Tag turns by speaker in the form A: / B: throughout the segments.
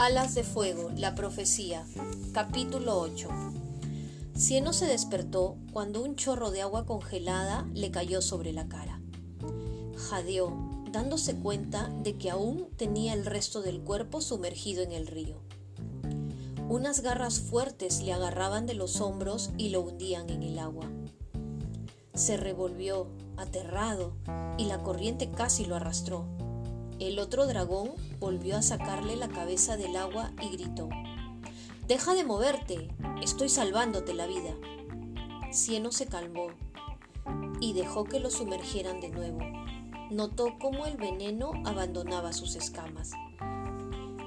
A: Alas de Fuego, la profecía, capítulo 8. Cieno se despertó cuando un chorro de agua congelada le cayó sobre la cara. Jadeó, dándose cuenta de que aún tenía el resto del cuerpo sumergido en el río. Unas garras fuertes le agarraban de los hombros y lo hundían en el agua. Se revolvió, aterrado, y la corriente casi lo arrastró. El otro dragón volvió a sacarle la cabeza del agua y gritó, Deja de moverte, estoy salvándote la vida. Cieno se calmó y dejó que lo sumergieran de nuevo. Notó cómo el veneno abandonaba sus escamas,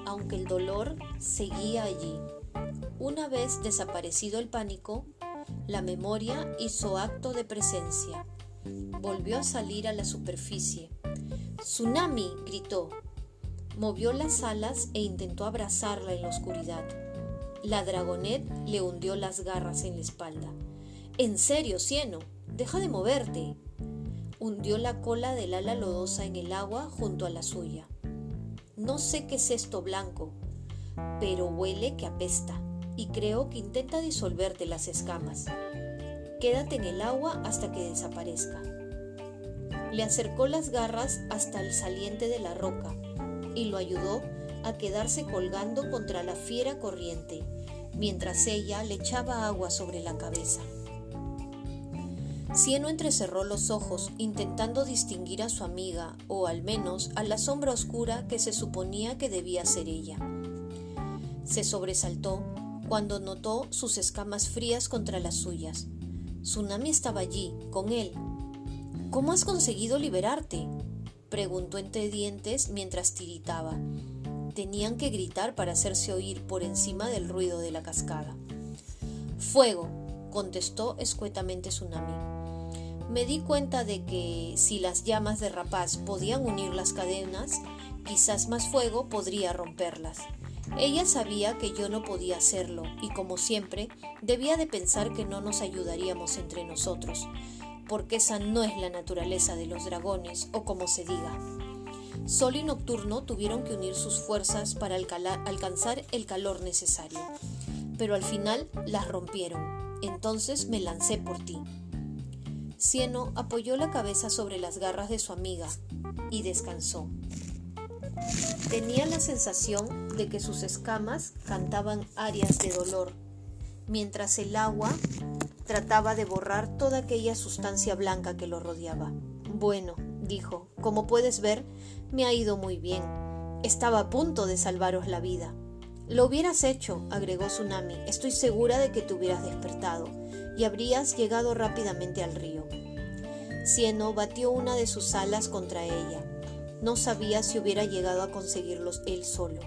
A: aunque el dolor seguía allí. Una vez desaparecido el pánico, la memoria hizo acto de presencia. Volvió a salir a la superficie ¡Tsunami! gritó. Movió las alas e intentó abrazarla en la oscuridad. La dragonet le hundió las garras en la espalda. En serio, Cieno, deja de moverte. Hundió la cola del ala lodosa en el agua junto a la suya. No sé qué es esto blanco, pero huele que apesta y creo que intenta disolverte las escamas. Quédate en el agua hasta que desaparezca le acercó las garras hasta el saliente de la roca y lo ayudó a quedarse colgando contra la fiera corriente, mientras ella le echaba agua sobre la cabeza. Cieno entrecerró los ojos intentando distinguir a su amiga, o al menos a la sombra oscura que se suponía que debía ser ella. Se sobresaltó cuando notó sus escamas frías contra las suyas. Tsunami estaba allí, con él, ¿Cómo has conseguido liberarte? preguntó entre dientes mientras tiritaba. Tenían que gritar para hacerse oír por encima del ruido de la cascada. Fuego, contestó escuetamente Tsunami. Me di cuenta de que si las llamas de rapaz podían unir las cadenas, quizás más fuego podría romperlas. Ella sabía que yo no podía hacerlo y como siempre debía de pensar que no nos ayudaríamos entre nosotros porque esa no es la naturaleza de los dragones, o como se diga. Sol y Nocturno tuvieron que unir sus fuerzas para alcanzar el calor necesario, pero al final las rompieron. Entonces me lancé por ti. Cieno apoyó la cabeza sobre las garras de su amiga y descansó. Tenía la sensación de que sus escamas cantaban arias de dolor, mientras el agua Trataba de borrar toda aquella sustancia blanca que lo rodeaba. Bueno, dijo, como puedes ver, me ha ido muy bien. Estaba a punto de salvaros la vida. Lo hubieras hecho, agregó Tsunami. Estoy segura de que te hubieras despertado y habrías llegado rápidamente al río. Cieno batió una de sus alas contra ella. No sabía si hubiera llegado a conseguirlos él solo,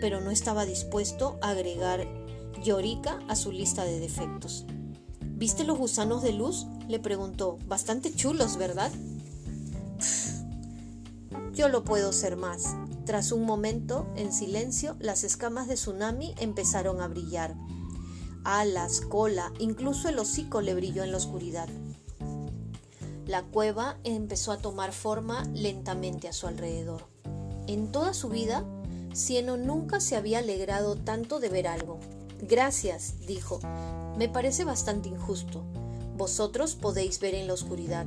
A: pero no estaba dispuesto a agregar Yorika a su lista de defectos. ¿Viste los gusanos de luz? le preguntó. Bastante chulos, ¿verdad? Yo lo puedo ser más. Tras un momento, en silencio, las escamas de tsunami empezaron a brillar. Alas, cola, incluso el hocico le brilló en la oscuridad. La cueva empezó a tomar forma lentamente a su alrededor. En toda su vida, Cieno nunca se había alegrado tanto de ver algo. Gracias, dijo. Me parece bastante injusto. Vosotros podéis ver en la oscuridad.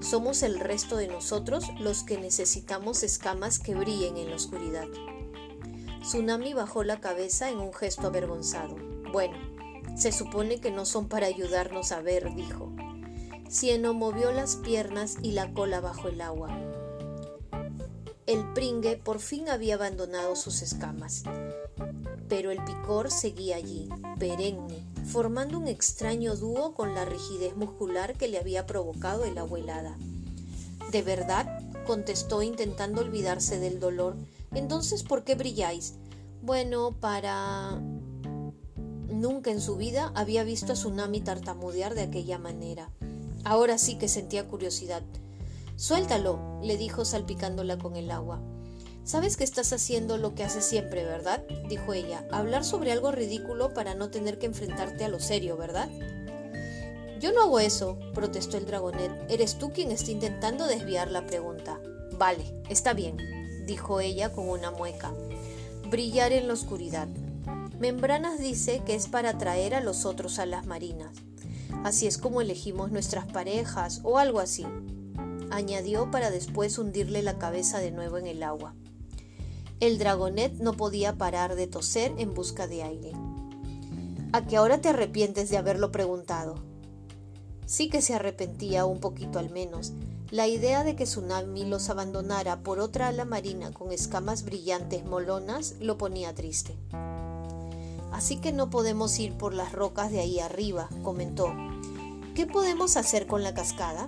A: Somos el resto de nosotros los que necesitamos escamas que brillen en la oscuridad. Tsunami bajó la cabeza en un gesto avergonzado. Bueno, se supone que no son para ayudarnos a ver, dijo. Cieno movió las piernas y la cola bajo el agua. El pringue por fin había abandonado sus escamas pero el picor seguía allí, perenne, formando un extraño dúo con la rigidez muscular que le había provocado el agua helada. ¿De verdad? contestó intentando olvidarse del dolor. Entonces, ¿por qué brilláis? Bueno, para... Nunca en su vida había visto a Tsunami tartamudear de aquella manera. Ahora sí que sentía curiosidad. Suéltalo, le dijo salpicándola con el agua. Sabes que estás haciendo lo que haces siempre, ¿verdad? dijo ella. Hablar sobre algo ridículo para no tener que enfrentarte a lo serio, ¿verdad? Yo no hago eso, protestó el dragonet. Eres tú quien está intentando desviar la pregunta. Vale, está bien, dijo ella con una mueca. Brillar en la oscuridad. Membranas dice que es para atraer a los otros a las marinas. Así es como elegimos nuestras parejas o algo así. Añadió para después hundirle la cabeza de nuevo en el agua. El dragonet no podía parar de toser en busca de aire. ¿A qué ahora te arrepientes de haberlo preguntado? Sí que se arrepentía un poquito al menos. La idea de que Tsunami los abandonara por otra ala marina con escamas brillantes molonas lo ponía triste. Así que no podemos ir por las rocas de ahí arriba, comentó. ¿Qué podemos hacer con la cascada?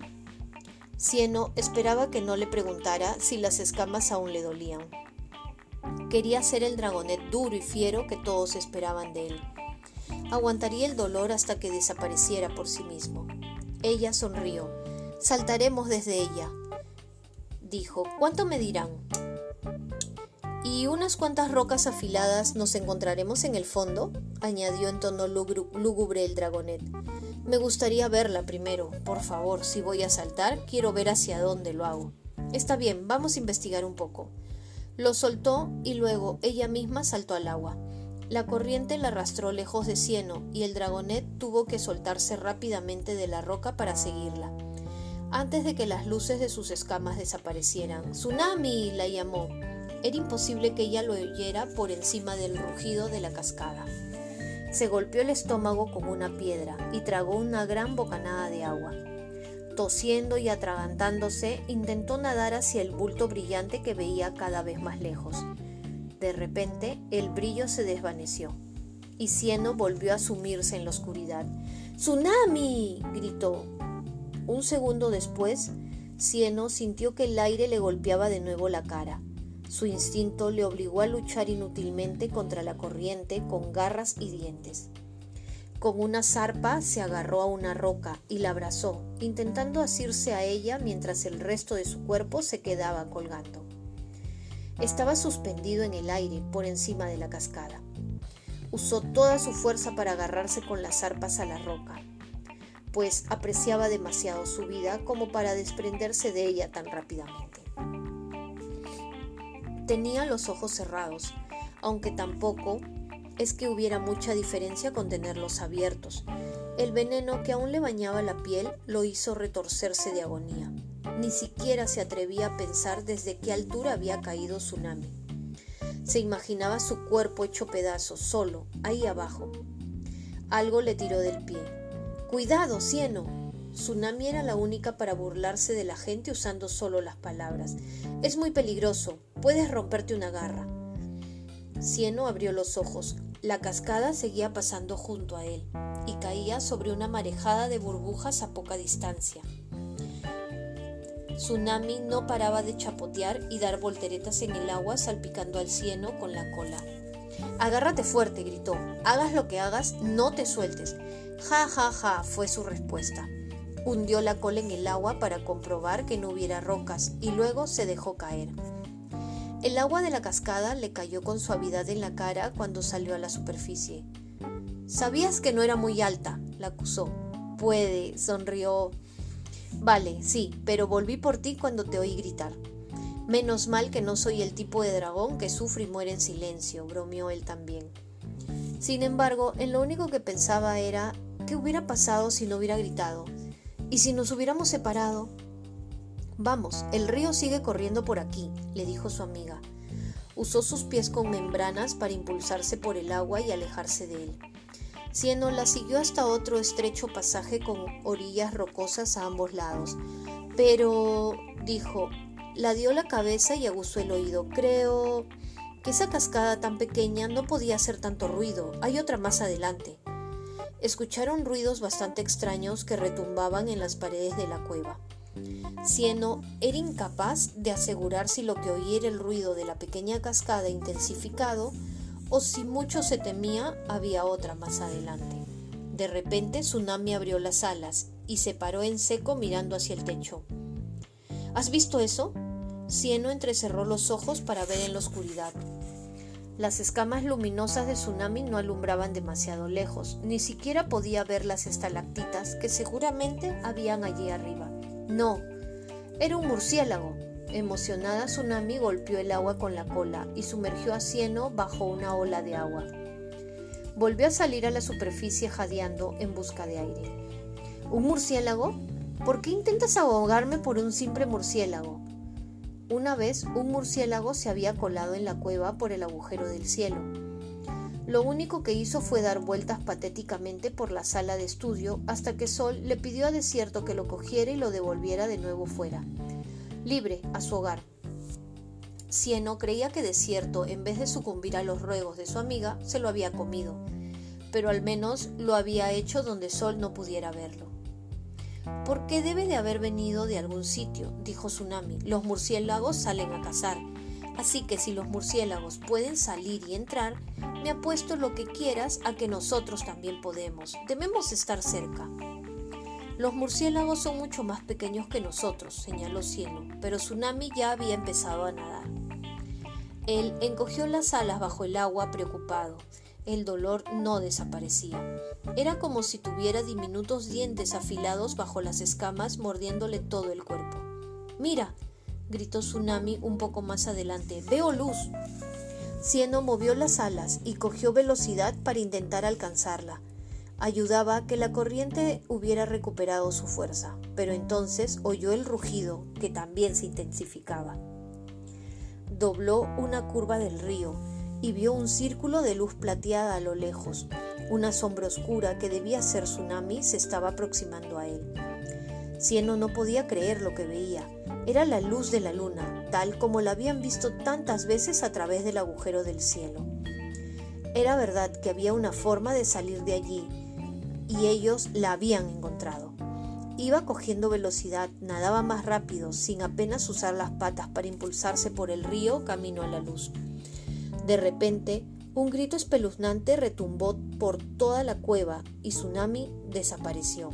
A: Cieno esperaba que no le preguntara si las escamas aún le dolían. Quería ser el dragonet duro y fiero que todos esperaban de él. Aguantaría el dolor hasta que desapareciera por sí mismo. Ella sonrió. Saltaremos desde ella. Dijo, ¿cuánto me dirán? ¿Y unas cuantas rocas afiladas nos encontraremos en el fondo? añadió en tono lúgubre el dragonet. Me gustaría verla primero. Por favor, si voy a saltar, quiero ver hacia dónde lo hago. Está bien, vamos a investigar un poco. Lo soltó y luego ella misma saltó al agua. La corriente la arrastró lejos de Cieno y el dragonet tuvo que soltarse rápidamente de la roca para seguirla. Antes de que las luces de sus escamas desaparecieran, ¡Tsunami! la llamó. Era imposible que ella lo oyera por encima del rugido de la cascada. Se golpeó el estómago con una piedra y tragó una gran bocanada de agua. Tosiendo y atragantándose, intentó nadar hacia el bulto brillante que veía cada vez más lejos. De repente, el brillo se desvaneció y Cieno volvió a sumirse en la oscuridad. ¡Tsunami! gritó. Un segundo después, Cieno sintió que el aire le golpeaba de nuevo la cara. Su instinto le obligó a luchar inútilmente contra la corriente con garras y dientes. Con una zarpa se agarró a una roca y la abrazó, intentando asirse a ella mientras el resto de su cuerpo se quedaba colgando. Estaba suspendido en el aire por encima de la cascada. Usó toda su fuerza para agarrarse con las zarpas a la roca, pues apreciaba demasiado su vida como para desprenderse de ella tan rápidamente. Tenía los ojos cerrados, aunque tampoco es que hubiera mucha diferencia con tenerlos abiertos. El veneno que aún le bañaba la piel lo hizo retorcerse de agonía. Ni siquiera se atrevía a pensar desde qué altura había caído Tsunami. Se imaginaba su cuerpo hecho pedazos, solo, ahí abajo. Algo le tiró del pie. ¡Cuidado, cieno! Tsunami era la única para burlarse de la gente usando solo las palabras. Es muy peligroso, puedes romperte una garra. Cieno abrió los ojos. La cascada seguía pasando junto a él y caía sobre una marejada de burbujas a poca distancia. Tsunami no paraba de chapotear y dar volteretas en el agua salpicando al cieno con la cola. Agárrate fuerte, gritó. Hagas lo que hagas, no te sueltes. Ja, ja, ja, fue su respuesta. Hundió la cola en el agua para comprobar que no hubiera rocas y luego se dejó caer. El agua de la cascada le cayó con suavidad en la cara cuando salió a la superficie. Sabías que no era muy alta, la acusó. Puede, sonrió. Vale, sí, pero volví por ti cuando te oí gritar. Menos mal que no soy el tipo de dragón que sufre y muere en silencio, bromeó él también. Sin embargo, en lo único que pensaba era qué hubiera pasado si no hubiera gritado. ¿Y si nos hubiéramos separado? Vamos, el río sigue corriendo por aquí, le dijo su amiga. Usó sus pies con membranas para impulsarse por el agua y alejarse de él. Cieno la siguió hasta otro estrecho pasaje con orillas rocosas a ambos lados. Pero, dijo, la dio la cabeza y aguzó el oído. Creo que esa cascada tan pequeña no podía hacer tanto ruido. Hay otra más adelante. Escucharon ruidos bastante extraños que retumbaban en las paredes de la cueva. Cieno era incapaz de asegurar si lo que oía era el ruido de la pequeña cascada intensificado o si mucho se temía había otra más adelante. De repente Tsunami abrió las alas y se paró en seco mirando hacia el techo. ¿Has visto eso? Cieno entrecerró los ojos para ver en la oscuridad. Las escamas luminosas de Tsunami no alumbraban demasiado lejos, ni siquiera podía ver las estalactitas que seguramente habían allí arriba. No, era un murciélago. Emocionada, Tsunami golpeó el agua con la cola y sumergió a Cieno bajo una ola de agua. Volvió a salir a la superficie jadeando en busca de aire. ¿Un murciélago? ¿Por qué intentas ahogarme por un simple murciélago? Una vez un murciélago se había colado en la cueva por el agujero del cielo. Lo único que hizo fue dar vueltas patéticamente por la sala de estudio hasta que Sol le pidió a Desierto que lo cogiera y lo devolviera de nuevo fuera, libre, a su hogar. Cieno creía que Desierto, en vez de sucumbir a los ruegos de su amiga, se lo había comido, pero al menos lo había hecho donde Sol no pudiera verlo. ¿Por qué debe de haber venido de algún sitio? dijo Tsunami. Los murciélagos salen a cazar. Así que si los murciélagos pueden salir y entrar, me apuesto lo que quieras a que nosotros también podemos. Debemos estar cerca. Los murciélagos son mucho más pequeños que nosotros, señaló Cielo, pero Tsunami ya había empezado a nadar. Él encogió las alas bajo el agua preocupado. El dolor no desaparecía. Era como si tuviera diminutos dientes afilados bajo las escamas mordiéndole todo el cuerpo. Mira, gritó Tsunami un poco más adelante. Veo luz. Cieno movió las alas y cogió velocidad para intentar alcanzarla. Ayudaba a que la corriente hubiera recuperado su fuerza, pero entonces oyó el rugido, que también se intensificaba. Dobló una curva del río y vio un círculo de luz plateada a lo lejos. Una sombra oscura que debía ser tsunami se estaba aproximando a él. Cieno no podía creer lo que veía. Era la luz de la luna, tal como la habían visto tantas veces a través del agujero del cielo. Era verdad que había una forma de salir de allí, y ellos la habían encontrado. Iba cogiendo velocidad, nadaba más rápido, sin apenas usar las patas para impulsarse por el río camino a la luz. De repente, un grito espeluznante retumbó por toda la cueva y Tsunami desapareció.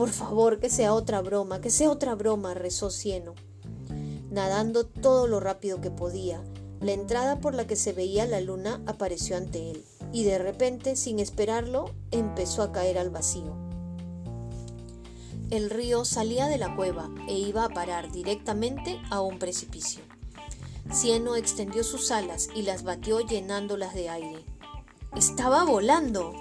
A: Por favor, que sea otra broma, que sea otra broma, rezó Cieno. Nadando todo lo rápido que podía, la entrada por la que se veía la luna apareció ante él, y de repente, sin esperarlo, empezó a caer al vacío. El río salía de la cueva e iba a parar directamente a un precipicio. Cieno extendió sus alas y las batió llenándolas de aire. Estaba volando.